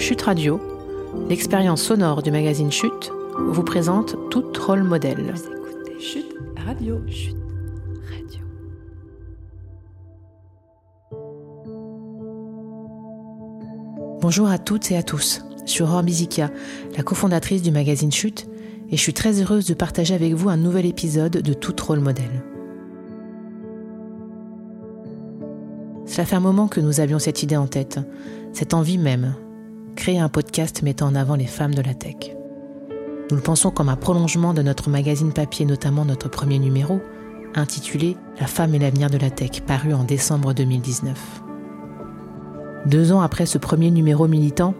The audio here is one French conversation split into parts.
Chute Radio, l'expérience sonore du magazine Chute, vous présente tout rôle modèle. Vous écoutez Chute Radio. Chute Radio. Bonjour à toutes et à tous. Je suis Aurore Bizikia, la cofondatrice du magazine Chute, et je suis très heureuse de partager avec vous un nouvel épisode de Tout rôle modèle. Cela fait un moment que nous avions cette idée en tête, cette envie même, créer un podcast mettant en avant les femmes de la tech. Nous le pensons comme un prolongement de notre magazine papier, notamment notre premier numéro, intitulé La femme et l'avenir de la tech, paru en décembre 2019. Deux ans après ce premier numéro militant,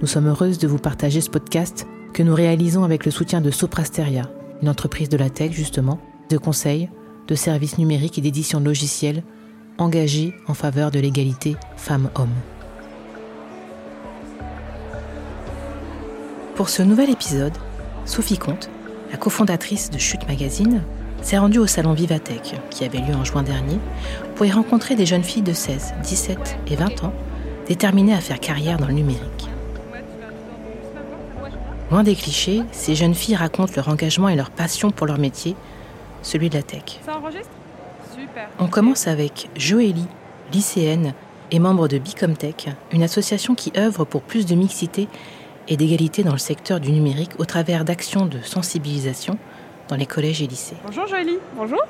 nous sommes heureuses de vous partager ce podcast que nous réalisons avec le soutien de Soprasteria, une entreprise de la tech justement, de conseils, de services numériques et d'édition de logiciels engagée en faveur de l'égalité femmes-hommes. Pour ce nouvel épisode, Sophie Comte, la cofondatrice de Chute Magazine, s'est rendue au salon Vivatech, qui avait lieu en juin dernier, pour y rencontrer des jeunes filles de 16, 17 et 20 ans déterminées à faire carrière dans le numérique. Loin des clichés, ces jeunes filles racontent leur engagement et leur passion pour leur métier, celui de la tech. Ça enregistre? Super. On commence avec Joélie, lycéenne et membre de Bicomtech, une association qui œuvre pour plus de mixité et d'égalité dans le secteur du numérique au travers d'actions de sensibilisation dans les collèges et lycées. Bonjour Joélie. Bonjour.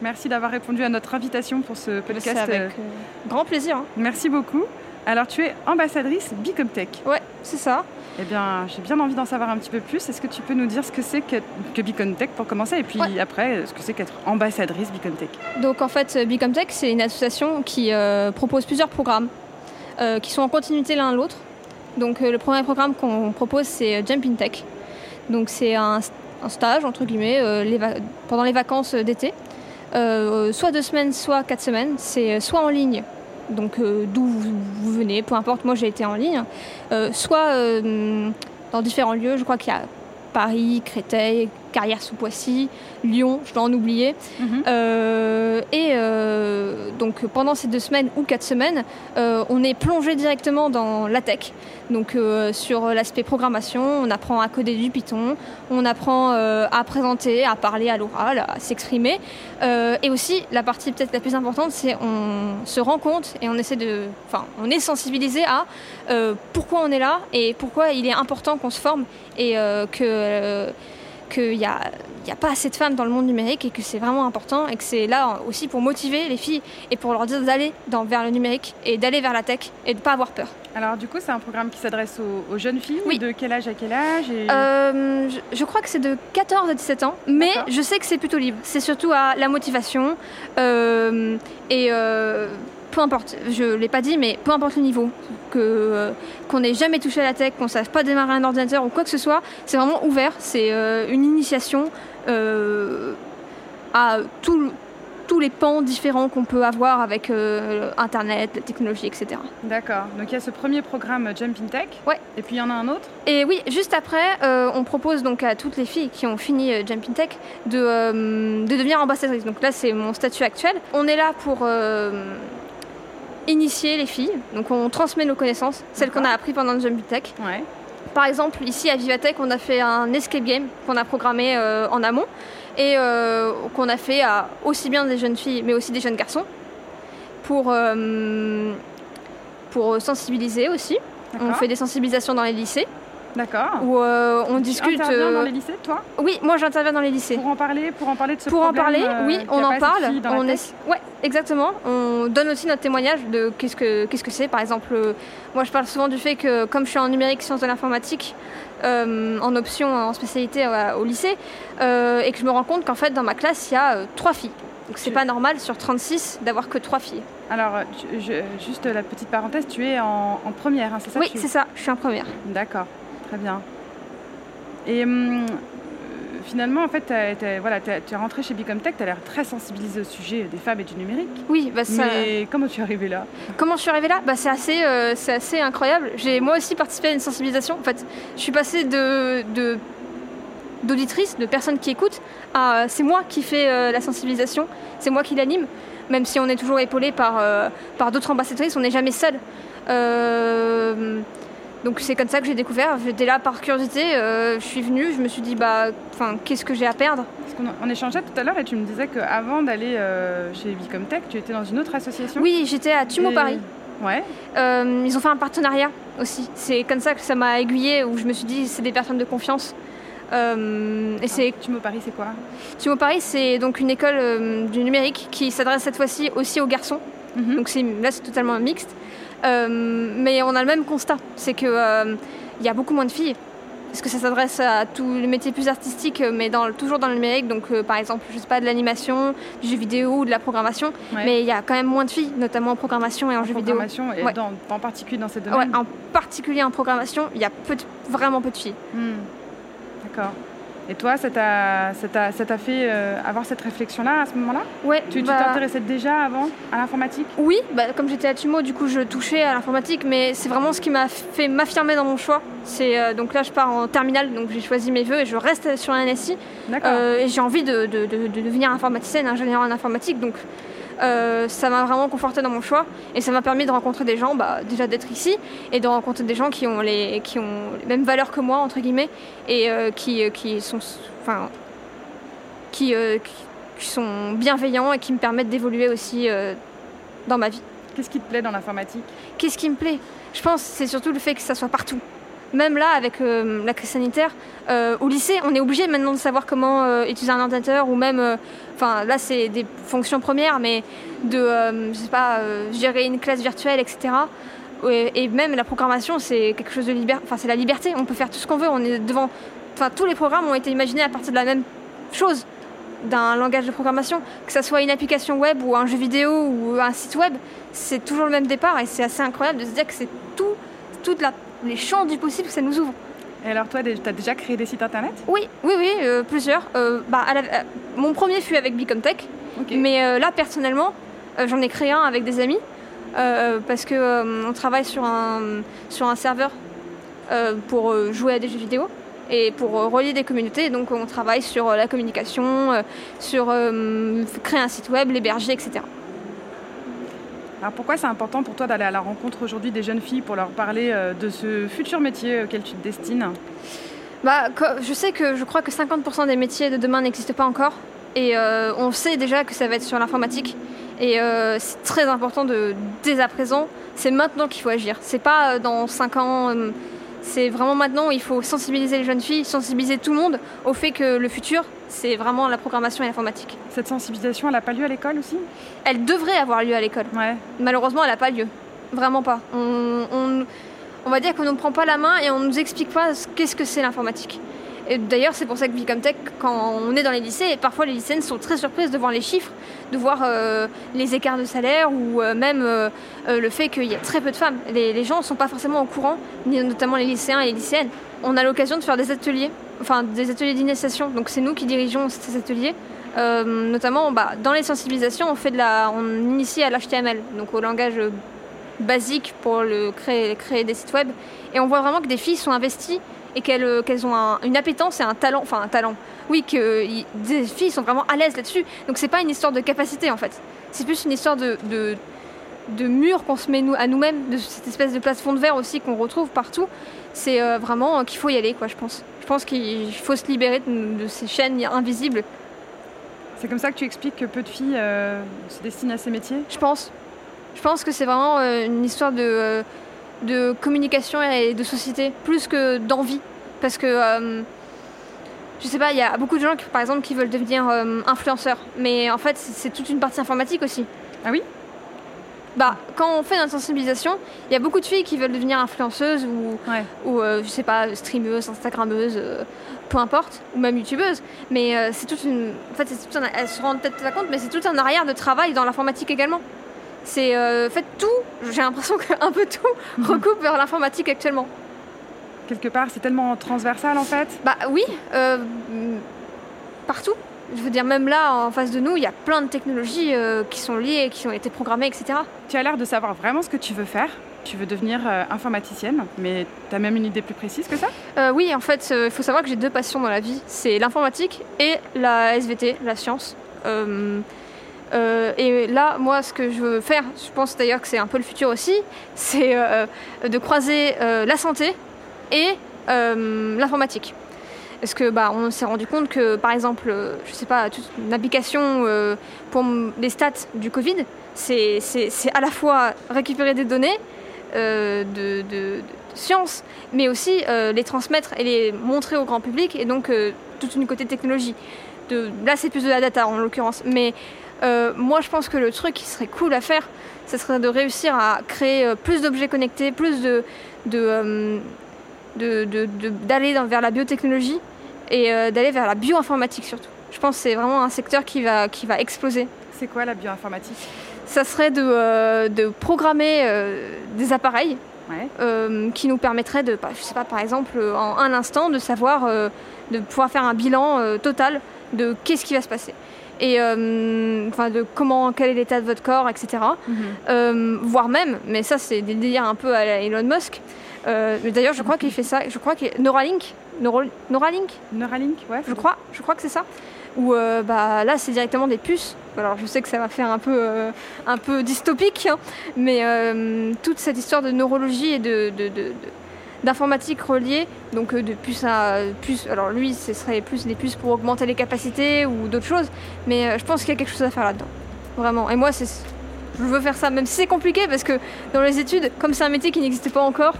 Merci d'avoir répondu à notre invitation pour ce podcast. C'est avec euh, grand plaisir. hein. Merci beaucoup. Alors tu es ambassadrice Bicomtech. Ouais, c'est ça. Eh bien, j'ai bien envie d'en savoir un petit peu plus. Est-ce que tu peux nous dire ce que c'est que, que Bicomtech pour commencer? Et puis Ouais. après ce que c'est qu'être ambassadrice Bicomtech Donc en fait, Bicomtech, c'est une association qui euh, propose plusieurs programmes euh, qui sont en continuité l'un de l'autre. Donc euh, le premier programme qu'on propose, c'est Jump in Tech. Donc c'est un, stage, entre guillemets, euh, pendant les vacances d'été. Euh, soit deux semaines, soit quatre semaines. C'est soit en ligne, donc euh, d'où vous, venez, peu importe, moi j'ai été en ligne. Euh, soit euh, dans différents lieux, je crois qu'il y a Paris, Créteil, Carrière-sous-Poissy, Lyon, je dois en oublier. Mhm. Euh, et euh, donc pendant ces deux semaines ou quatre semaines, euh, on est plongé directement dans la tech. Donc sur l'aspect programmation, on apprend à coder du Python, on apprend à présenter, à parler à l'oral, à s'exprimer. Et aussi la partie peut-être la plus importante, c'est on se rend compte et on essaie de, enfin on est sensibilisé à euh, pourquoi on est là et pourquoi il est important qu'on se forme et euh, que euh, qu'il n'y a, il y a pas assez de femmes dans le monde numérique et que c'est vraiment important et que c'est là aussi pour motiver les filles et pour leur dire d'aller vers le numérique et d'aller vers la tech et de ne pas avoir peur. Alors du coup, c'est un programme qui s'adresse aux, aux jeunes filles Oui. De quel âge à quel âge et... Euh, je, je crois que c'est de 14 à 17 ans, mais je sais que c'est plutôt libre. C'est surtout à la motivation euh, et euh, peu importe, je ne l'ai pas dit, mais peu importe le niveau, que, euh, qu'on n'ait jamais touché à la tech, qu'on ne sache pas démarrer un ordinateur ou quoi que ce soit, c'est vraiment ouvert. C'est euh, une initiation euh, à tout- tous les pans différents qu'on peut avoir avec Internet, la technologie, etc. D'accord. Donc il y a ce premier programme Jump in Tech. Ouais. Et puis il y en a un autre? Et oui, juste après, on propose donc à toutes les filles qui ont fini Jumping Tech de, de devenir ambassadrice. Donc là, c'est mon statut actuel. On est là pour initier les filles. Donc on transmet nos connaissances, celles qu'on a apprises pendant le Jumping Tech. Ouais. Par exemple, ici à Vivatech, on a fait un escape game qu'on a programmé euh, en amont et euh, qu'on a fait à aussi bien des jeunes filles mais aussi des jeunes garçons pour, euh, pour sensibiliser aussi. On fait des sensibilisations dans les lycées D'accord. où euh, on Tu discute. interviens euh, dans les lycées, toi Oui, moi j'interviens dans les lycées. Pour en parler, pour en parler de ce Pour en parler, euh, oui, on en parle. On est... Ouais, exactement. On donne aussi notre témoignage de qu'est-ce que qu'est-ce que c'est. Par exemple, euh, moi je parle souvent du fait que comme je suis en numérique sciences de l'informatique, euh, en option en spécialité euh, au lycée, euh, et que je me rends compte qu'en fait dans ma classe il y a euh, trois filles. Donc c'est Tu- pas normal sur 36 d'avoir que trois filles. Alors, je- je- juste la petite parenthèse, tu es en, en première, hein, c'est ça oui, tu- c'est ça. Je suis en première. D'accord, très bien. Et hum, euh, finalement, en fait, voilà, tu es rentrée chez Bicomtech, tu as l'air très sensibilisée au sujet des femmes et du numérique. Oui, bah ça. Mais comment tu es arrivée là? Comment je suis arrivée là? Bah, c'est, assez, euh, assez incroyable. J'ai moi aussi participé à une sensibilisation. En fait, je suis passée de, de, d'auditrice, de personnes qui écoutent, à euh, c'est moi qui fais euh, la sensibilisation, c'est moi qui l'anime. Même si on est toujours épaulé par, euh, par d'autres ambassadrices, on n'est jamais seul. Euh, Donc c'est comme ça que j'ai découvert. J'étais là par curiosité, je suis venue, je me suis dit bah, enfin, qu'est-ce que j'ai à perdre? Parce qu'on on échangeait tout à l'heure et tu me disais qu'avant d'aller chez Vicomtech, tu étais dans une autre association. Oui, j'étais à Tumo Et- Paris. Ouais. Euh, ils ont fait un partenariat aussi. C'est comme ça que ça m'a aiguillée, où je me suis dit c'est des personnes de confiance. Euh, et c'est Tu me Paris, c'est quoi? Tumo Paris, c'est donc une école euh, du numérique qui s'adresse cette fois-ci aussi aux garçons. Mhm. Donc c'est, là, c'est totalement mixte. Euh, mais on a le même constat, c'est que euh, il y a beaucoup moins de filles. Parce que ça s'adresse à tous les métiers plus artistiques, mais dans, toujours dans le numérique. Donc, euh, par exemple, je sais pas, de l'animation, du jeu vidéo ou de la programmation. Ouais. Mais il y a quand même moins de filles, notamment en programmation et en, en jeu vidéo. programmation et Ouais. dans- en particulier dans ces Ouais, domaines. en particulier en programmation, il y a peu de- vraiment peu de filles. Hmm. D'accord. Et toi, ça t'a, ça t'a, ça t'a fait euh, avoir cette réflexion-là à ce moment-là? Ouais, Tu, tu bah, t'intéressais déjà avant à l'informatique? Oui, bah, comme j'étais à Tumo, du coup je touchais à l'informatique, mais c'est vraiment ce qui m'a fait m'affirmer dans mon choix. C'est euh, donc là je pars en terminale, donc j'ai choisi mes vœux et je reste sur un NSI. D'accord. Euh, et j'ai envie de, de- de- de devenir informaticienne, ingénieure en informatique, donc euh, ça m'a vraiment conforté dans mon choix et ça m'a permis de rencontrer des gens, bah, déjà d'être ici et de rencontrer des gens qui ont les, qui ont les mêmes valeurs que moi entre guillemets et euh, qui, euh, qui sont, enfin, qui, euh, sont bienveillants et qui me permettent d'évoluer aussi dans ma vie. Qu'est-ce qui te plaît dans l'informatique? Qu'est-ce qui me plaît? Je pense que c'est surtout le fait que ça soit partout. Même là, avec euh, la crise sanitaire, euh, au lycée, on est obligé maintenant de savoir comment euh, utiliser un ordinateur ou même, enfin là c'est des fonctions premières, mais de, je sais pas, gérer une classe virtuelle, etc. Et même la programmation, c'est quelque chose de liberté. Enfin, c'est la liberté. On peut faire tout ce qu'on veut. On est devant. Enfin, tous les programmes ont été imaginés à partir de la même chose, d'un langage de programmation, que ça soit une application web ou un jeu vidéo ou un site web, c'est toujours le même départ et c'est assez incroyable de se dire que c'est tout, toutes la- les champs du possible que ça nous ouvre. Et alors toi, tu as déjà créé des sites internet? Oui, oui, oui, euh, plusieurs. Euh, bah, à la- à- mon premier fut avec Bicomtech, Ok. mais euh, là personnellement, euh, j'en ai créé un avec des amis euh, parce que euh, on travaille sur un sur un serveur euh, pour euh, jouer à des jeux vidéo et pour euh, relier des communautés. Donc on travaille sur euh, la communication, euh, sur euh, créer un site web, l'héberger, etc. Alors pourquoi c'est important pour toi d'aller à la rencontre aujourd'hui des jeunes filles pour leur parler euh, de ce futur métier auquel tu te destines? Bah, je sais que je crois que 50% des métiers de demain n'existent pas encore. Et euh, on sait déjà que ça va être sur l'informatique. Et euh, c'est très important de, dès à présent, c'est maintenant qu'il faut agir. C'est pas dans 5 ans, c'est vraiment maintenant. Il faut sensibiliser les jeunes filles, sensibiliser tout le monde au fait que le futur, c'est vraiment la programmation et l'informatique. Cette sensibilisation, elle n'a pas lieu à l'école aussi? Elle devrait avoir lieu à l'école. Ouais. Malheureusement, elle n'a pas lieu. Vraiment pas. On, on- on va dire qu'on ne prend pas la main et on ne nous explique pas ce- qu'est-ce que c'est l'informatique. D'ailleurs, c'est pour ça que Vicomtech, quand on est dans les lycées, parfois les lycéennes sont très surprises de voir les chiffres, de voir euh, les écarts de salaire ou euh, même euh, le fait qu'il y a très peu de femmes. Les, les gens ne sont pas forcément au courant, notamment les lycéens et les lycéennes. On a l'occasion de faire des ateliers, enfin des ateliers d'initiation. Donc c'est nous qui dirigeons ces ateliers. Notamment bah, dans les sensibilisations, on fait de la, on initie à l'HTML, donc au langage basique pour créer, créer des sites web. Et on voit vraiment que des filles sont investies et qu'elles euh, ont un- une appétence et un talent, enfin un talent. Oui, que y- des filles sont vraiment à l'aise là-dessus. Donc c'est pas une histoire de capacité en fait. C'est plus une histoire de, de, de mur qu'on se met nous, à nous-mêmes, de cette espèce de plafond de verre aussi qu'on retrouve partout. C'est euh, vraiment qu'il faut y aller, quoi, je pense. Je pense qu'il faut se libérer de, de ces chaînes invisibles, C'est comme ça que tu expliques que peu de filles euh, se destinent à ces métiers? Je pense. Je pense que c'est vraiment euh, une histoire de, euh, de communication et de société, plus que d'envie. Parce que, euh, je sais pas, il y a beaucoup de gens, qui, par exemple, qui veulent devenir euh, influenceurs. Mais en fait, c'est toute une partie informatique aussi. Ah oui? Bah, quand on fait notre sensibilisation, il y a beaucoup de filles qui veulent devenir influenceuses ou, Ouais. ou euh, je sais pas, streameuses, instagrammeuses, euh, peu importe, ou même youtubeuses. Mais c'est toute une. En fait, tout un- elles se rendent peut-être pas compte, mais c'est tout un arrière de travail dans l'informatique également. C'est. Euh, fait, tout, j'ai l'impression qu'un peu tout recoupe vers l'informatique actuellement. Quelque part, c'est tellement transversal en fait. Bah oui, euh, partout. Je veux dire, même là, en face de nous, il y a plein de technologies euh, qui sont liées, qui ont été programmées, etc. Tu as l'air de savoir vraiment ce que tu veux faire. Tu veux devenir euh, informaticienne, mais tu as même une idée plus précise que ça? Euh, oui, en fait, il faut savoir que j'ai deux passions dans la vie. C'est l'informatique et la SVT, la science. Euh, et là, moi, ce que je veux faire, je pense d'ailleurs que c'est un peu le futur aussi, c'est de croiser la santé et l'informatique. Parce que bah, on s'est rendu compte que, par exemple, je sais pas, une application pour les stats du Covid, c'est à la fois récupérer des données de, de, science, mais aussi les transmettre et les montrer au grand public, et donc toute une côté technologie. De, là, c'est plus de la data en l'occurrence. Mais euh, moi, je pense que le truc qui serait cool à faire, ce serait de réussir à créer euh, plus d'objets connectés, plus de, de, euh, d'aller vers la biotechnologie et d'aller vers la bioinformatique surtout. Je pense que c'est vraiment un secteur qui va, qui va exploser. C'est quoi la bioinformatique? Ça serait de, de programmer des appareils qui nous permettraient de, bah, je sais pas, par exemple, en un instant, de savoir, de pouvoir faire un bilan total de qu'est-ce qui va se passer et euh, enfin de comment quel est l'état de votre corps etc mhm. euh, voire même mais ça c'est des délires un peu à Elon Musk. Euh, d'ailleurs je crois qu'il fait ça. Je crois que Neuralink. Neuralink? Neuralink ouais je crois. je crois que c'est ça. Où bah là c'est directement des puces. Alors je sais que ça va faire un peu un peu dystopique hein, mais toute cette histoire de neurologie et de d'informatique reliée, donc euh, de puces à puces. Alors lui, ce serait plus des puces pour augmenter les capacités ou d'autres choses, mais euh, je pense qu'il y a quelque chose à faire là-dedans, vraiment. Et moi, c'est, je veux faire ça, même si c'est compliqué, parce que dans les études, comme c'est un métier qui n'existait pas encore,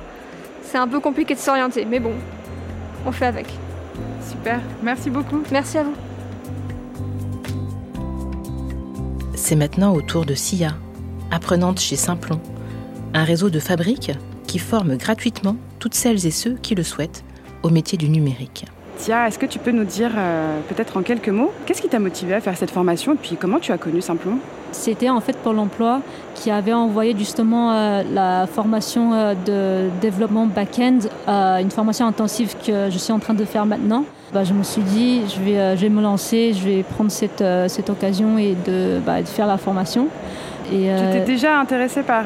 c'est un peu compliqué de s'orienter, mais bon, on fait avec. Super, merci beaucoup. Merci à vous. C'est maintenant au tour de Sia, apprenante chez Simplon, un réseau de fabriques qui forme gratuitement toutes celles et ceux qui le souhaitent au métier du numérique. Tia, est-ce que tu peux nous dire euh, peut-être en quelques mots, qu'est-ce qui t'a motivé à faire cette formation et puis comment tu as connu Simplon C'était en fait pour l'emploi qui avait envoyé justement euh, la formation euh, de développement back-end, une formation intensive que je suis en train de faire maintenant. Bah, je me suis dit, je vais, je vais me lancer, je vais prendre cette, cette occasion et de, bah, de, faire la formation. Et, tu étais déjà intéressée par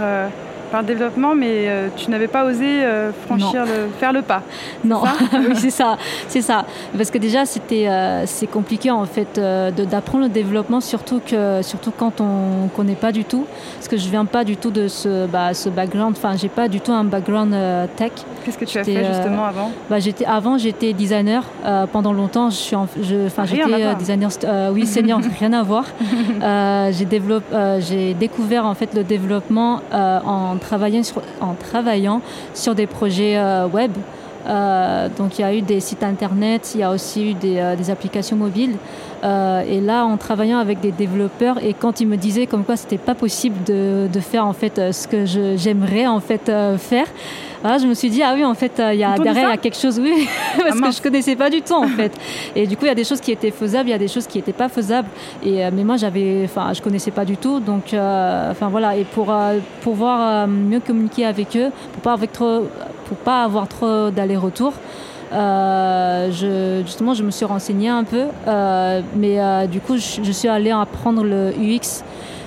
par développement, mais euh, tu n'avais pas osé euh, franchir le, faire le pas. Non, oui c'est ça, c'est ça. Parce que déjà c'était euh, c'est compliqué en fait d'apprendre le développement, surtout que surtout quand on connaît pas du tout. Parce que je viens pas du tout de ce bah, ce background. Enfin, j'ai pas du tout un background tech. Qu'est-ce que tu as fait justement avant? bah, j'étais avant j'étais designer pendant longtemps. Je suis enfin j'étais designer oui senior rien à voir. j'ai développé j'ai découvert en fait le développement en en travaillant sur des projets euh, web. Euh, donc il y a eu des sites internet, il y a aussi eu des, euh, applications mobiles. et là, en travaillant avec des développeurs, et quand ils me disaient comme quoi c'était pas possible de, de, faire en fait ce que j'aimerais en fait faire, je me suis dit, ah oui, en fait, il y a, derrière, il y a quelque chose, oui, parce ah, que je connaissais pas du tout, en fait. Et du coup, il y a des choses qui étaient faisables, il y a des choses qui n'étaient pas faisables. Et, euh, mais moi, j'avais, enfin, je connaissais pas du tout. Donc, euh, enfin, voilà. Et pour euh, pouvoir mieux communiquer avec eux, pour pas, avec trop, pas avoir trop d'aller-retour, je, justement, je me suis renseignée un peu, mais du coup, je, suis allée apprendre le UX,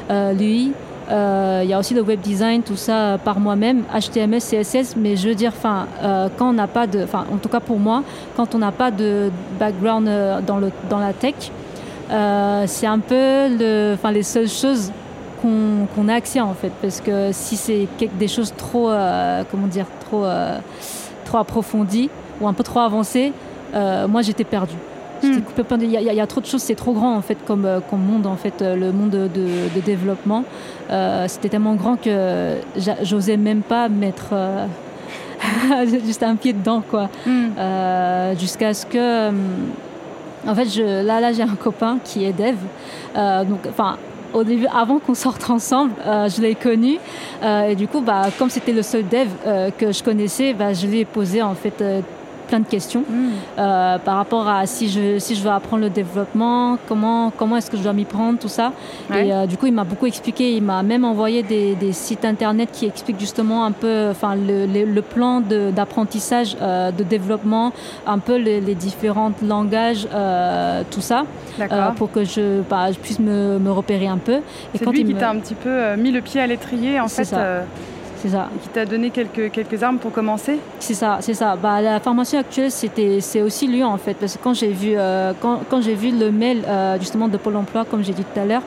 l'UI, euh, il y a aussi le web design, tout ça euh, par moi-même, HTML, CSS, mais je veux dire, enfin, euh, quand on n'a pas de, enfin, en tout cas pour moi, quand on n'a pas de background dans, la tech, c'est un peu le, les seules choses qu'on a accès en fait, parce que si c'est des choses trop, comment dire, trop, trop approfondies ou un peu trop avancées, moi j'étais perdue. Hmm. Il y, a trop de choses, c'est trop grand en fait comme, euh, comme monde en fait, euh, le monde de, de, développement. Euh, c'était tellement grand que j'osais même pas mettre juste un pied dedans quoi. Hmm. Jusqu'à ce que, en fait, je, là là j'ai un copain qui est dev, donc enfin au début, avant qu'on sorte ensemble, je l'ai connu. et du coup, bah, comme c'était le seul dev que je connaissais, bah, je lui ai posé en fait plein de questions mm. euh, par rapport à si je, si je veux apprendre le développement, comment, comment est-ce que je dois m'y prendre, tout ça. Et euh, du coup, il m'a beaucoup expliqué. Il m'a même envoyé des, des, sites internet qui expliquent justement un peu enfin, le, le, plan d'apprentissage, euh, de, développement, un peu les, différents langages, tout ça, pour que je, bah, je puisse me, me, repérer un peu. Et C'est lui qui t'a un petit peu mis le pied à l'étrier, en fait. C'est ça. Et qui t'a donné quelques, quelques armes pour commencer C'est ça, c'est ça. Bah, la formation actuelle, c'était, c'est aussi lui en fait, parce que quand j'ai vu, euh, quand, quand j'ai vu le mail euh, justement de Pôle Emploi, comme j'ai dit tout à l'heure,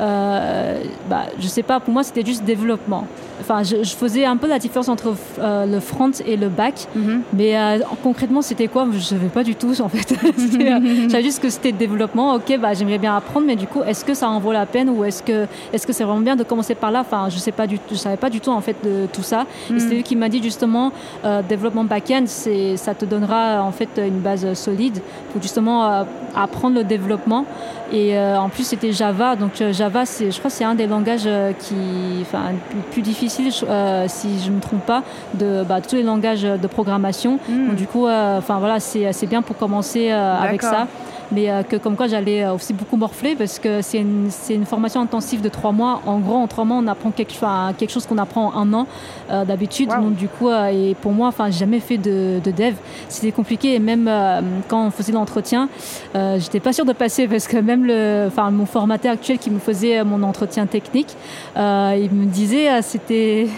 euh, bah, je sais pas, pour moi c'était juste développement. Enfin, je, je faisais un peu la différence entre euh, le front et le back, Mhm. mais euh, concrètement c'était quoi? Je savais pas du tout en fait. Je savais juste que c'était développement. Ok, bah j'aimerais bien apprendre, mais du coup, est-ce que ça en vaut la peine ou est-ce que est-ce que c'est vraiment bien de commencer par là? Enfin, je sais pas du, je savais pas du tout en fait de tout ça. Et Mhm. c'est lui qui m'a dit justement, euh, développement back-end, c'est, ça te donnera en fait une base solide pour justement euh, apprendre le développement. Et euh, en plus, c'était Java. Donc Java, c'est, je crois, que c'est un des langages qui, enfin, plus, plus difficile, je- si je me trompe pas, de bah, tous les langages de programmation. Hmm. Donc, du coup, enfin voilà, c'est, bien pour commencer avec ça. Mais euh, que comme quoi j'allais euh, aussi beaucoup morfler parce que c'est une, c'est une formation intensive de trois mois. En gros, en trois mois, on apprend quelque, quelque chose qu'on apprend en un an euh, d'habitude. Wow. Donc du coup, euh, et pour moi, enfin, j'ai jamais fait de, de dev. C'était compliqué et même euh, quand on faisait l'entretien, euh, j'étais pas sûre de passer parce que même le, enfin, mon formateur actuel qui me faisait mon entretien technique, euh, il me disait euh, c'était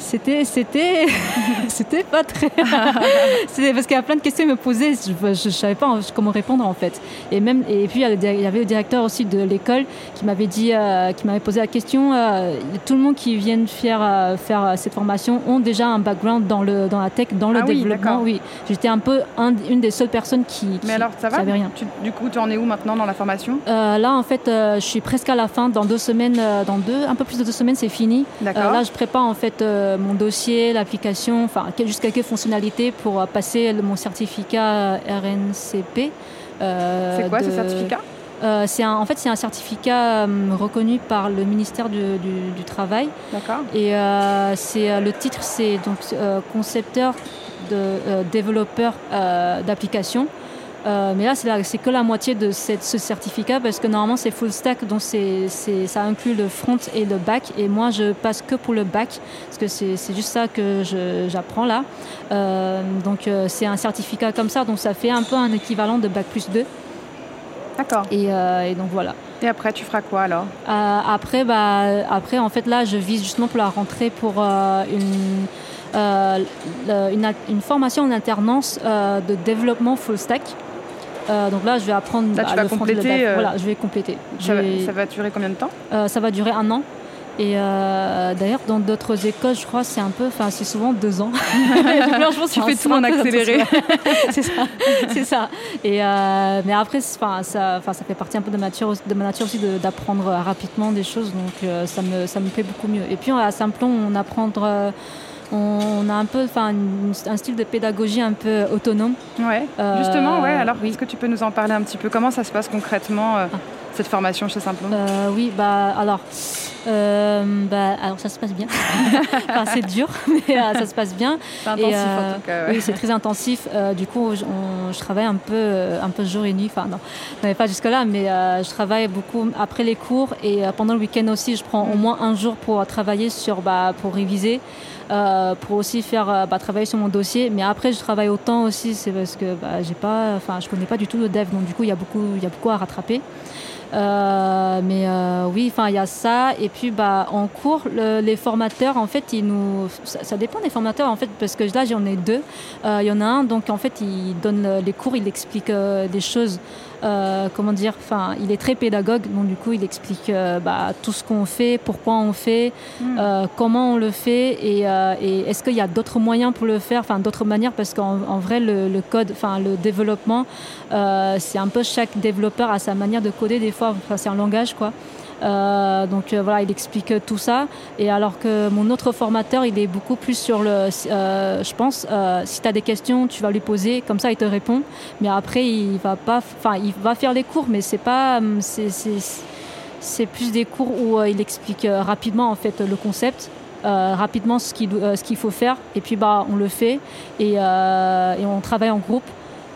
c'était c'était c'était pas très c'était parce qu'il y a plein de questions il me posait je, je, savais pas comment répondre en fait. Et même et puis il y avait le directeur aussi de l'école qui m'avait dit euh, qui m'avait posé la question euh, tout le monde qui vient faire euh, faire cette formation ont déjà un background dans le dans la tech dans le Ah développement oui. J'étais un peu un- une des seules personnes qui, qui Mais alors, ça va? savait rien. Tu- Du coup, tu en es où maintenant dans la formation? Là, en fait, je suis presque à la fin. Dans deux semaines, dans deux, un peu plus de deux semaines, c'est fini. D'accord. Là, je prépare en fait mon dossier, l'application, enfin quel- juste quelques fonctionnalités pour euh, passer mon certificat euh, RNCP. euh, C'est quoi ce certificat? Euh, un- en fait c'est un certificat euh, reconnu par le ministère du, du- du travail D'accord. et euh, c'est euh, le titre c'est donc euh, concepteur de euh, développeur euh, d'application. Euh, mais là, c'est que la moitié de cette- ce certificat parce que normalement, c'est full stack, donc c'est ça inclut le front et le back. Et moi, je passe que pour le back parce que c'est juste ça que j'apprends là. Euh, donc, euh, c'est un certificat comme ça, donc ça fait un peu un équivalent de bac plus 2. D'accord. Et, et donc voilà. Et après, tu feras quoi alors? Après, bah, après, en fait, là, je vise justement pour la rentrée pour une, euh, formation en alternance euh, de développement full stack. Euh, donc là, je vais apprendre Là, tu vas le front compléter, back. euh, Voilà, je vais compléter. Je ça va, ça durer combien de temps euh, ça va durer un an. Et euh, d'ailleurs, dans d'autres écoles, je crois, c'est un peu, enfin, c'est souvent deux ans. Franchement, c'est Tu fais tout en accéléré. c'est ça, c'est ça. Et euh, mais après, enfin, ça, enfin, ça fait partie un peu de ma nature, de ma nature aussi d'apprendre rapidement des choses, donc euh, ça me, ça me plaît beaucoup mieux. Et puis à Simplon, on apprend, on a un peu, un style de pédagogie un peu autonome. Ouais. Euh, Justement, ouais. Alors, oui. est-ce que tu peux nous en parler un petit peu? Comment ça se passe concrètement euh, cette formation chez Simplon Euh, oui, bah alors, euh, bah, alors ça se passe bien. enfin, c'est dur, mais euh, ça se passe bien. C'est intensif et, euh, en tout cas. ouais. Oui, c'est très intensif. Du coup, je, on- je travaille un peu, un peu jour et nuit. Enfin, non, non, pas jusque-là, mais euh, je travaille beaucoup après les cours et pendant le week-end aussi. Je prends au moins un jour pour travailler sur, bah, pour réviser, pour aussi faire, bah, travailler sur mon dossier. Mais après, je travaille autant aussi, c'est parce que bah, j'ai pas, enfin, je connais pas du tout le dev, donc du coup, il y a beaucoup, il y a beaucoup à rattraper. Euh, mais euh, oui, enfin, il y a ça. Et puis, bah, en cours, le- les formateurs, en fait, ils nous, ça, dépend des formateurs, en fait, parce que là, j'en ai deux. Euh, Il y en a un, donc en fait, il donne le- les cours, il explique euh, des choses. Euh, comment dire Enfin, il est très pédagogue, donc du coup, il explique euh, bah, tout ce qu'on fait, pourquoi on fait, Hmm. euh, comment on le fait, et, euh, et est-ce qu'il y a d'autres moyens pour le faire, enfin d'autres manières, parce qu'en en vrai, le, le code, enfin le développement, euh, c'est un peu chaque développeur a sa manière de coder des fois, enfin, c'est un langage quoi. Euh, donc euh, voilà, il explique tout ça. Et alors que mon autre formateur, il est beaucoup plus sur le. euh, je pense, si tu as des questions, tu vas lui poser, comme ça il te répond. Mais après, il va pas. Il va faire les cours, mais c'est pas. hum, c'est- plus des cours où il explique rapidement en fait le concept. rapidement ce qu'il ce qu'il faut faire et puis bah on le fait et, et on travaille en groupe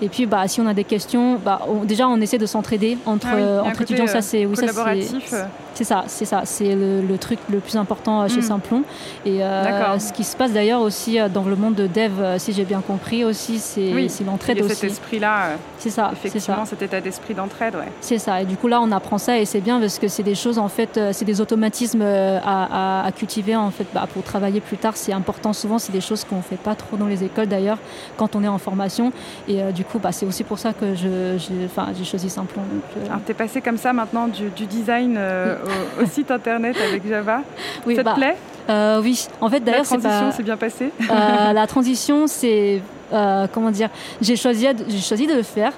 et puis bah si on a des questions bah on- déjà on essaie de s'entraider entre Ah oui, un entre étudiants ça euh, c'est oui ça c'est collaboratif. euh. C'est ça, c'est ça. C'est le, le truc le plus important euh, chez Mm. Simplon. Et euh, ce qui se passe d'ailleurs aussi euh, dans le monde de dev, si j'ai bien compris aussi, c'est Oui, l'entraide aussi. cet esprit-là, C'est ça, effectivement, cet état d'esprit d'entraide, ouais. C'est ça. Et du coup, là, on apprend ça et c'est bien parce que c'est des choses, en fait, c'est des automatismes à, à- à cultiver, en fait, bah, pour travailler plus tard. C'est important. Souvent, c'est des choses qu'on fait pas trop dans les écoles, d'ailleurs, quand on est en formation. Et euh, du coup, bah, c'est aussi pour ça que je, j'ai j'ai choisi Simplon. Donc, euh, Alors, tu es passé comme ça maintenant du, du design euh, au, au site internet avec Java. oui, ça te bah, plaît euh, oui. En fait, La d'ailleurs, c'est transition s'est bien passée Euh, la transition, c'est euh, comment dire J'ai choisi, choisi de le faire,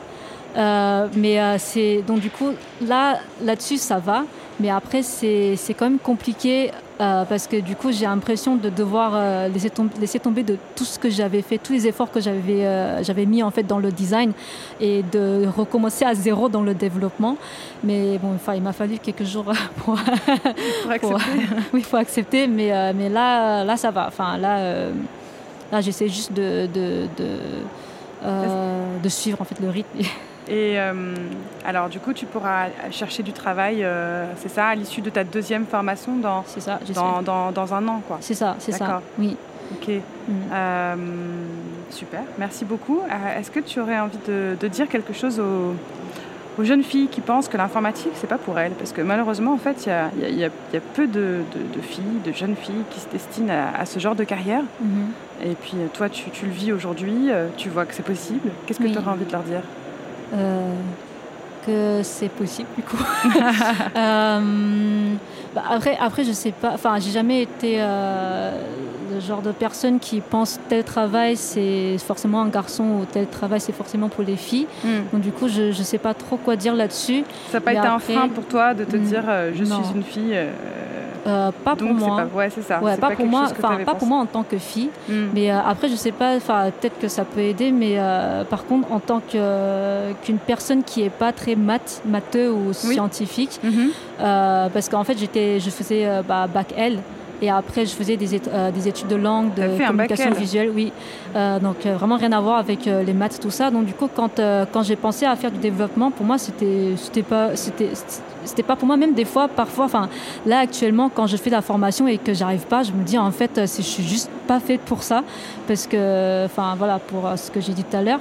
mais c'est donc du coup là, là-dessus, ça va. Mais après, c'est c'est quand même compliqué euh, parce que du coup, j'ai l'impression de devoir euh, laisser, tom- laisser tomber de tout ce que j'avais fait, tous les efforts que j'avais euh, j'avais mis en fait dans le design et de recommencer à zéro dans le développement. Mais bon, enfin, il m'a fallu quelques jours pour pour accepter. oui, il faut accepter, mais, euh, mais là, là, ça va. Enfin, là, euh, là j'essaie juste de, de, de, euh, de suivre en fait, le rythme. Et euh, alors, du coup, tu pourras chercher du travail, euh, c'est ça, à l'issue de ta deuxième formation dans, ça, dans, dans, dans un an, quoi. C'est ça, c'est ça. D'accord. Oui. Ok. Mm. Euh, super, merci beaucoup. Est-ce que tu aurais envie de, de dire quelque chose aux, aux jeunes filles qui pensent que l'informatique, c'est pas pour elles? Parce que malheureusement, en fait, il y a, y y y peu de, de- de filles, de jeunes filles qui se destinent à, à ce genre de carrière. Mhm. Et puis, toi, tu, tu le vis aujourd'hui, tu vois que c'est possible. Qu'est-ce que Oui. tu aurais envie de leur dire? Euh, que c'est possible du coup. Euh, bah, après, après, je sais pas. Enfin, j'ai jamais été euh, le genre de personne qui pense tel travail c'est forcément un garçon ou tel travail c'est forcément pour les filles. Donc du coup, je je sais pas trop quoi dire là-dessus. Ça n'a pas Mais été après- un frein pour toi de te Mm, dire je non. suis une fille euh, pas donc pour moi. pas ouais c'est ça Ouais, pas, pour moi, enfin pas pour moi en tant que fille, Mm. mais euh, après je sais pas, enfin peut-être que ça peut aider, mais euh, par contre en tant que- qu'une personne qui est pas très maths, matheux ou scientifique, Mhm. parce qu'en fait j'étais, je faisais bah, bac L. Et après, je faisais des, euh, des études de langue, de communication visuelle, oui. Euh, donc euh, vraiment rien à voir avec les maths, tout ça. Donc du coup, quand, quand j'ai pensé à faire du développement, pour moi, c'était c'était pas c'était c'était pas pour moi. Même des fois, parfois, enfin là actuellement, quand je fais la formation et que j'arrive pas, je me dis en fait, je suis juste pas faite pour ça, parce que enfin voilà pour ce que j'ai dit tout à l'heure.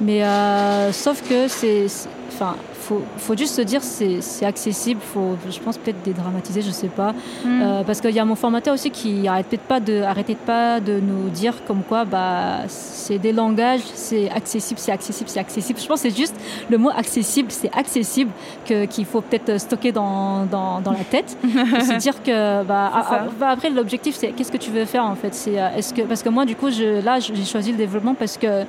Mais euh, sauf que c'est- enfin faut, faut juste se dire c'est accessible faut je pense peut-être dédramatiser je sais pas. Mm. euh, parce qu'il y a mon formateur aussi qui arrête peut-être pas de arrêtait pas de nous dire comme quoi bah c'est des langages c'est accessible c'est accessible c'est accessible. Je pense que c'est juste le mot accessible c'est accessible qu'il faut peut-être stocker dans, dans, dans la tête. Se dire que bah, C'est ça. a- a- bah, après l'objectif c'est qu'est-ce que tu veux faire en fait? C'est euh, est-ce que parce que moi du coup je là j'ai choisi le développement parce que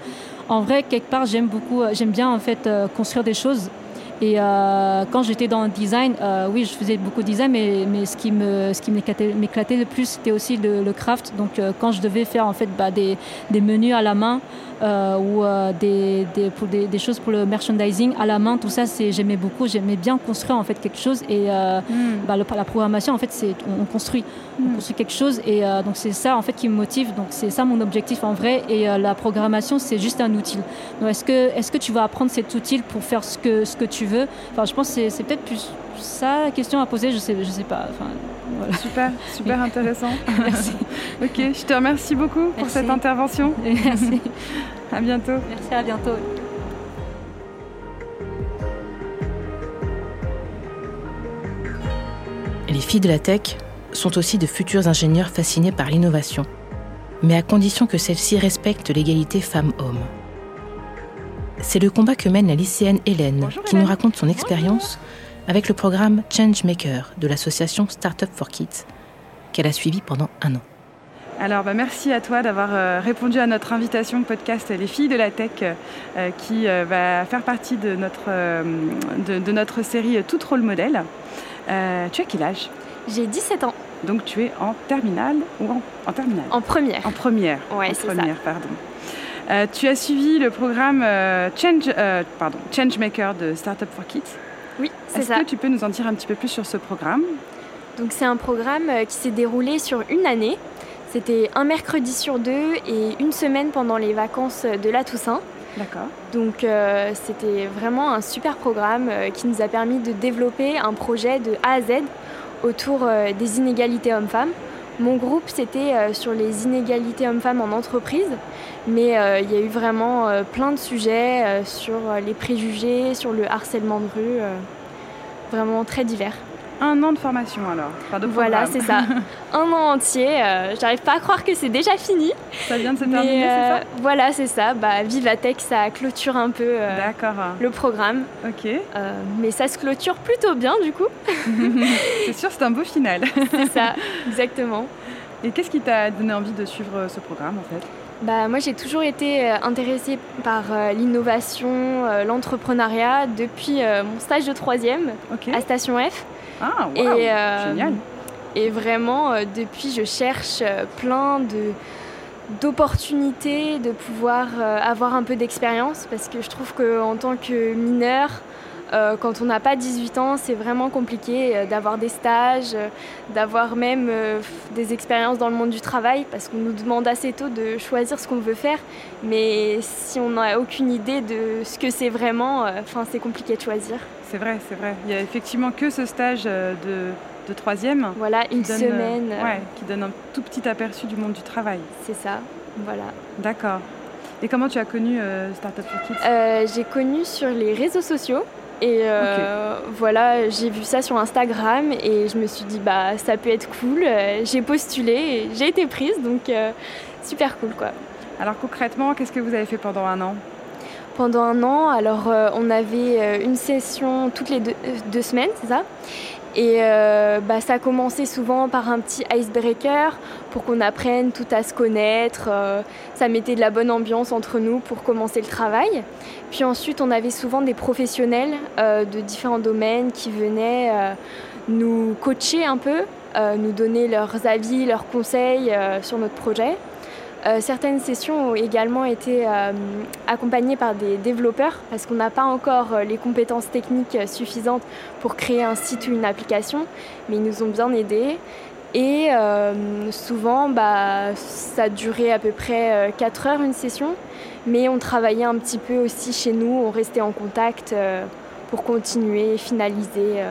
en vrai quelque part j'aime beaucoup euh, j'aime bien en fait construire des choses et euh, quand j'étais dans le design, euh, oui, je faisais beaucoup de design, mais, mais ce qui me, ce qui m'éclatait le plus, c'était aussi le, le craft. Donc, euh, quand je devais faire en fait bah, des, des menus à la main ou des, des, pour des, des choses pour le merchandising à la main, tout ça, c'est, j'aimais beaucoup. J'aimais bien construire en fait quelque chose. Et Mm. bah, le- la programmation, en fait, c'est on, on construit, on Mm. construit quelque chose. Et donc, c'est ça en fait qui me motive. Donc, c'est ça mon objectif en vrai. Et la programmation, c'est juste un outil. Donc, est-ce que, est-ce que tu vas apprendre cet outil pour faire ce que, ce que tu veux Enfin, je pense que c'est, peut-être plus ça la question à poser. Je sais, je sais pas. Enfin, voilà. Super, super intéressant. Merci. ok, je te remercie beaucoup pour cette intervention. Merci. À bientôt. Merci. À bientôt. Les filles de la tech sont aussi de futurs ingénieurs fascinés par l'innovation, mais à condition que celle-ci respecte l'égalité femmes-hommes. C'est le combat que mène la lycéenne Hélène, Bonjour, qui nous raconte son expérience avec le programme Changemaker de l'association Startup for Kids, qu'elle a suivi pendant un an. Alors, bah, merci à toi d'avoir euh, répondu à notre invitation podcast Les filles de la tech, euh, qui euh, va faire partie de notre, euh, de, de notre série euh, Toute rôle modèle. Euh, tu as quel âge? J'ai 17 ans, Donc, tu es en terminale ou en, en terminale? En première. En première. Ouais, en c'est ça. première, pardon. Euh, tu as suivi le programme euh, Change, euh, pardon, Changemaker de Startup for Kids. Oui, c'est Est-ce ça. que tu peux nous en dire un petit peu plus sur ce programme? Donc c'est un programme qui s'est déroulé sur une année. C'était un mercredi sur deux et une semaine pendant les vacances de la Toussaint. D'accord. Donc euh, c'était vraiment un super programme euh, qui nous a permis de développer un projet de A à Z autour des inégalités hommes-femmes. Mon groupe, c'était sur les inégalités hommes-femmes en entreprise, mais il y a eu vraiment plein de sujets sur les préjugés, sur le harcèlement de rue, vraiment très divers un an de formation alors, de Voilà, c'est ça. un an entier. Euh, j'arrive pas à croire que c'est déjà fini. Ça vient de se terminer, c'est ça euh, Voilà, c'est ça. Bah, Vivatech, ça clôture un peu euh, le programme. Ok. mais ça se clôture plutôt bien du coup. c'est sûr, c'est un beau final. c'est ça, exactement. Et qu'est-ce qui t'a donné envie de suivre ce programme en fait? Bah, moi, j'ai toujours été intéressée par l'innovation, l'entrepreneuriat depuis mon stage de troisième à Station F. Ah, wow, et, euh, génial. Et vraiment, euh, depuis, je cherche euh, plein de d'opportunités de pouvoir avoir un peu d'expérience parce que je trouve qu'en tant que mineur, quand on n'a pas 18 ans, c'est vraiment compliqué d'avoir des stages, d'avoir même des expériences dans le monde du travail parce qu'on nous demande assez tôt de choisir ce qu'on veut faire. Mais si on n'a aucune idée de ce que c'est vraiment, enfin c'est compliqué de choisir. C'est vrai, c'est vrai. Il n'y a effectivement que ce stage euh, de, troisième. Voilà, une euh, semaine. qui donne un tout petit aperçu du monde du travail. C'est ça, voilà. D'accord. Et comment tu as connu euh, Startup for Kids? Euh, J'ai connu sur les réseaux sociaux. Et voilà, j'ai vu ça sur Instagram et je me suis dit, bah ça peut être cool. J'ai postulé et j'ai été prise, donc super cool quoi. Alors concrètement, qu'est-ce que vous avez fait pendant un an? Pendant un an. Alors, euh, on avait euh, une session toutes les deux, euh, semaines, c'est ça? Et bah, ça a commencé souvent par un petit icebreaker pour qu'on apprenne tout à se connaître. ça mettait de la bonne ambiance entre nous pour commencer le travail. Puis ensuite, on avait souvent des professionnels de différents domaines qui venaient nous coacher un peu, nous donner leurs avis, leurs conseils sur notre projet. Euh, certaines sessions ont également été euh, accompagnées par des développeurs parce qu'on n'a pas encore euh, les compétences techniques suffisantes pour créer un site ou une application, mais ils nous ont bien aidés. Et souvent, bah, ça durait à peu près 4 heures une session, mais on travaillait un petit peu aussi chez nous, on restait en contact pour continuer et finaliser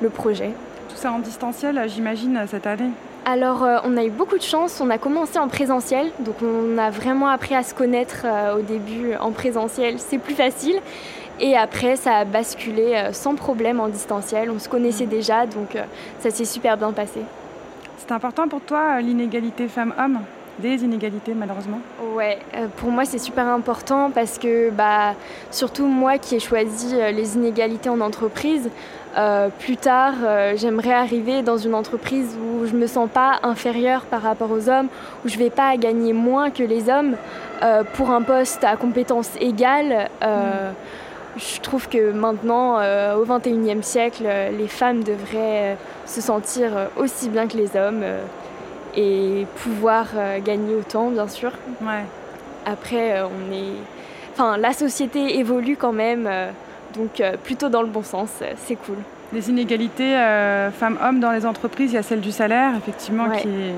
le projet. Tout ça en distanciel, j'imagine, cette année? Alors, euh, on a eu beaucoup de chance. On a commencé en présentiel, donc on a vraiment appris à se connaître euh, au début en présentiel. C'est plus facile. Et après, ça a basculé euh, sans problème en distanciel. On se connaissait mmh. déjà, donc ça s'est super bien passé. C'est important pour toi l'inégalité femmes-hommes? Des inégalités malheureusement? Ouais, pour moi c'est super important parce que bah, surtout moi qui ai choisi les inégalités en entreprise, euh, plus tard, euh, j'aimerais arriver dans une entreprise où je ne me sens pas inférieure par rapport aux hommes, où je ne vais pas gagner moins que les hommes euh, pour un poste à compétences égales. Je trouve que maintenant, au XXIe siècle, les femmes devraient se sentir aussi bien que les hommes et pouvoir gagner autant, bien sûr. Ouais. Après, on est... enfin, la société évolue quand même. Donc euh, plutôt dans le bon sens, euh, c'est cool. Les inégalités euh, femmes-hommes dans les entreprises, il y a celle du salaire, effectivement, qui est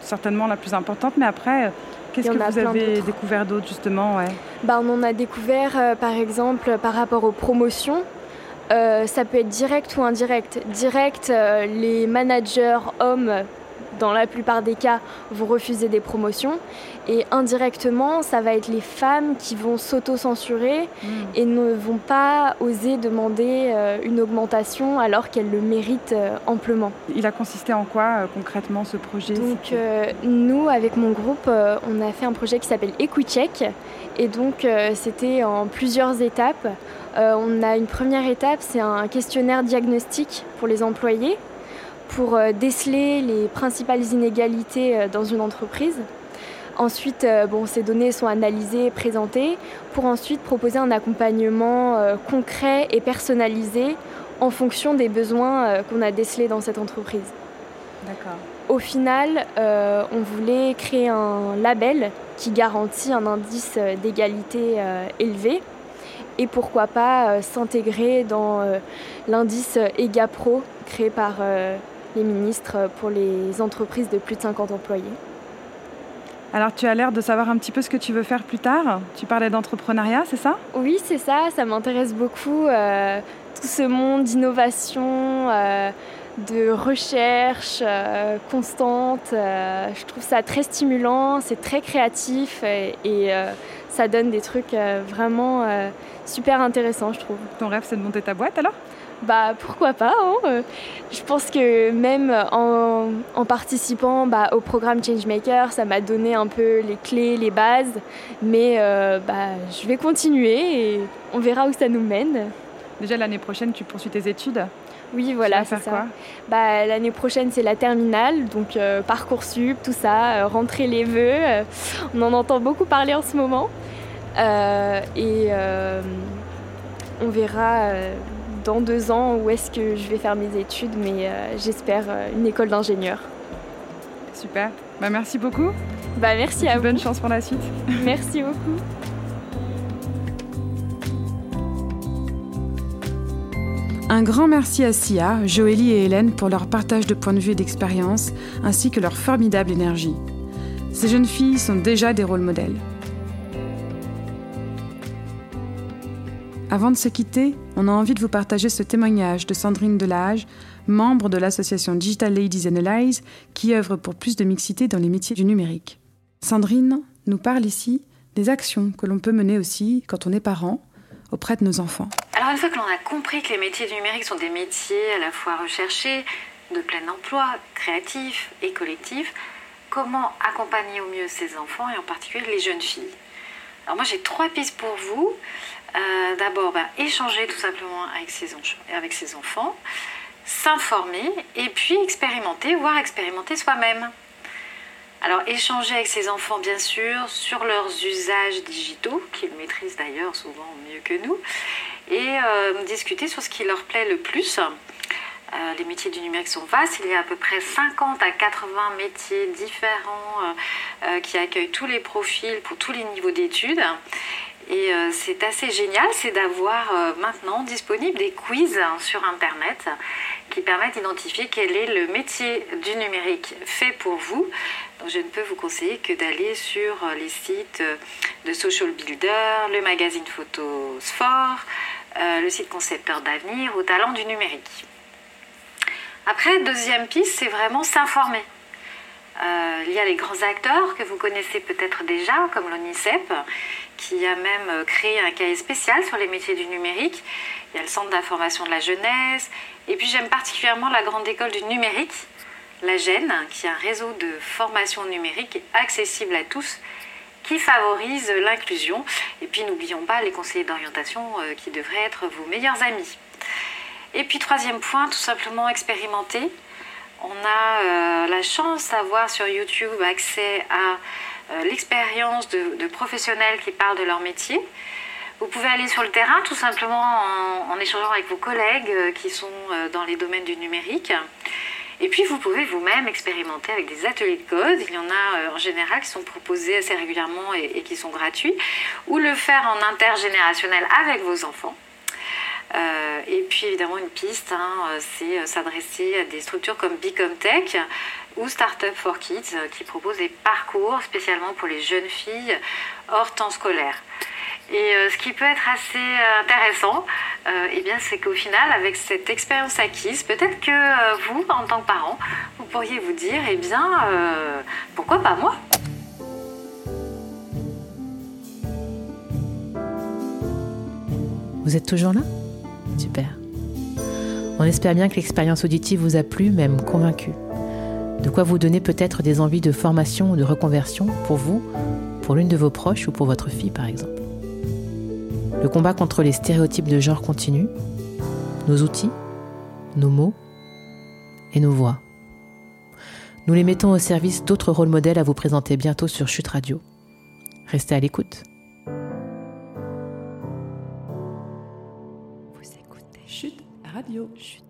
certainement la plus importante. Mais après, qu'est-ce que vous avez découvert d'autre, justement ouais? bah, On en a découvert, par exemple, par rapport aux promotions. ça peut être direct ou indirect. Direct, les managers hommes dans la plupart des cas, vont refuser des promotions. Et indirectement, ça va être les femmes qui vont s'auto-censurer hmm. et ne vont pas oser demander euh, une augmentation alors qu'elles le méritent euh, amplement. Il a consisté en quoi euh, concrètement ce projet Donc nous, avec mon groupe, on a fait un projet qui s'appelle EquiCheck. Et donc c'était en plusieurs étapes. on a une première étape, c'est un questionnaire diagnostique pour les employés pour euh, déceler les principales inégalités euh, dans une entreprise. Ensuite, euh, bon, ces données sont analysées et présentées pour ensuite proposer un accompagnement concret et personnalisé en fonction des besoins qu'on a décelés dans cette entreprise. D'accord. Au final, on voulait créer un label qui garantit un indice d'égalité élevé et pourquoi pas s'intégrer dans l'indice EGAPRO créé par les ministres pour les entreprises de plus de 50 employés. Alors tu as l'air de savoir un petit peu ce que tu veux faire plus tard. Tu parlais d'entrepreneuriat, c'est ça? Oui, c'est ça. Ça m'intéresse beaucoup. Euh, tout ce monde d'innovation, euh, de recherche euh, constante. Je trouve ça très stimulant, c'est très créatif et, euh, ça donne des trucs vraiment super intéressants, je trouve. Ton rêve, c'est de monter ta boîte alors? Bah pourquoi pas. Hein je pense que même en, participant bah, au programme Changemaker, ça m'a donné un peu les clés, les bases. Mais bah, je vais continuer et on verra où ça nous mène. Déjà l'année prochaine, tu poursuis tes études oui, voilà, c'est ça. Bah, L'année prochaine, c'est la terminale, donc euh, Parcoursup, tout ça, euh, rentrer les vœux. Euh, on en entend beaucoup parler en ce moment. et on verra dans deux ans où est-ce que je vais faire mes études, mais j'espère une école d'ingénieur. Super. Bah, merci beaucoup. Bah, merci à vous. Bonne chance pour la suite. Merci beaucoup. Un grand merci à Sia, Joélie et Hélène pour leur partage de points de vue et d'expérience, ainsi que leur formidable énergie. Ces jeunes filles sont déjà des rôles modèles. Avant de se quitter, on a envie de vous partager ce témoignage de Sandrine Delage, membre de l'association Digital Ladies Analyze, qui œuvre pour plus de mixité dans les métiers du numérique. Sandrine nous parle ici des actions que l'on peut mener aussi quand on est parent auprès de nos enfants. Alors une fois que l'on a compris que les métiers du numérique sont des métiers à la fois recherchés, de plein emploi, créatifs et collectifs, comment accompagner au mieux ces enfants et en particulier les jeunes filles? Alors moi j'ai trois pistes pour vous. Euh, d'abord, ben, échanger tout simplement avec ses, enfants, s'informer et puis expérimenter, voire expérimenter soi-même. Alors échanger avec ses enfants bien sûr sur leurs usages digitaux, qu'ils maîtrisent d'ailleurs souvent mieux que nous, et euh, discuter sur ce qui leur plaît le plus. Euh, les métiers du numérique sont vastes, il y a à peu près 50 à 80 métiers différents qui accueillent tous les profils pour tous les niveaux d'études. Et c'est assez génial, c'est d'avoir maintenant disponible des quiz sur Internet qui permettent d'identifier quel est le métier du numérique fait pour vous. Donc, je ne peux vous conseiller que d'aller sur les sites de Social Builder, le magazine Photosphore, euh, le site Concepteur d'avenir au talent du numérique. Après, deuxième piste, c'est vraiment s'informer. Euh, il y a les grands acteurs que vous connaissez peut-être déjà, comme l'ONICEP, qui a même créé un cahier spécial sur les métiers du numérique. Il y a le Centre d'information de la jeunesse. Et puis j'aime particulièrement la Grande École du numérique, la GEN, qui est un réseau de formation numérique accessible à tous qui favorise l'inclusion. Et puis n'oublions pas les conseillers d'orientation euh, qui devraient être vos meilleurs amis. Et puis troisième point, tout simplement expérimenter. On a euh, la chance d'avoir sur YouTube accès à euh, l'expérience de, professionnels qui parlent de leur métier. Vous pouvez aller sur le terrain tout simplement en échangeant avec vos collègues qui sont dans les domaines du numérique. Et puis vous pouvez vous-même expérimenter avec des ateliers de code. Il y en a euh, en général qui sont proposés assez régulièrement et, qui sont gratuits. Ou le faire en intergénérationnel avec vos enfants. Euh, et puis évidemment une piste, hein, c'est euh, s'adresser à des structures comme Bicomtech ou Startup for Kids qui proposent des parcours spécialement pour les jeunes filles hors temps scolaire. Et euh, ce qui peut être assez euh, intéressant, euh, eh bien, c'est qu'au final, avec cette expérience acquise, peut-être que vous, en tant que parent, vous pourriez vous dire, eh bien, pourquoi pas moi? Vous êtes toujours là? Super. On espère bien que l'expérience auditive vous a plu, même convaincu. De quoi vous donner peut-être des envies de formation ou de reconversion pour vous, pour l'une de vos proches ou pour votre fille par exemple. Le combat contre les stéréotypes de genre continue. Nos outils, nos mots et nos voix. Nous les mettons au service d'autres rôles modèles à vous présenter bientôt sur Chute Radio. Restez à l'écoute. Vous écoutez Chute Radio. Chute.